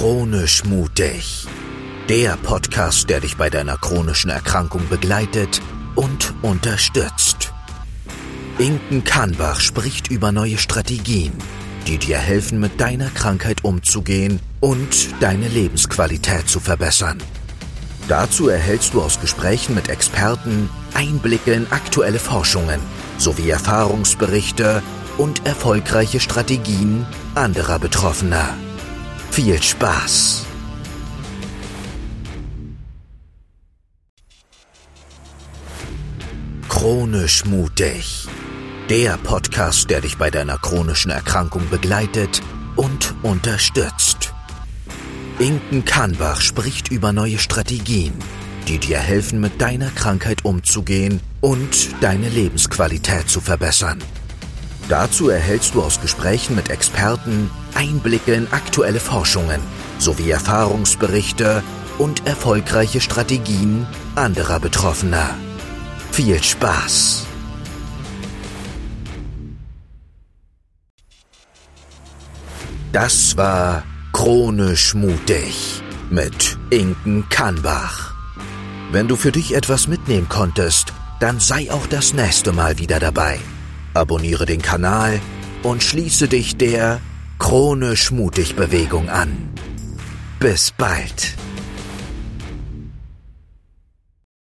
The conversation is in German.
Chronisch mutig. Der Podcast, der dich bei deiner chronischen Erkrankung begleitet und unterstützt. Inken Kannbach spricht über neue Strategien, die dir helfen, mit deiner Krankheit umzugehen und deine Lebensqualität zu verbessern. Dazu erhältst du aus Gesprächen mit Experten Einblicke in aktuelle Forschungen sowie Erfahrungsberichte und erfolgreiche Strategien anderer Betroffener. Viel Spaß! Chronisch mutig. Der Podcast, der dich bei deiner chronischen Erkrankung begleitet und unterstützt. Inken Kannbach spricht über neue Strategien, die dir helfen, mit deiner Krankheit umzugehen und deine Lebensqualität zu verbessern. Dazu erhältst du aus Gesprächen mit Experten Einblicke in aktuelle Forschungen sowie Erfahrungsberichte und erfolgreiche Strategien anderer Betroffener. Viel Spaß! Das war Chronisch mutig mit Inken Kannbach. Wenn du für dich etwas mitnehmen konntest, dann sei auch das nächste Mal wieder dabei. Abonniere den Kanal und schließe dich der Chronisch mutig Bewegung an. Bis bald.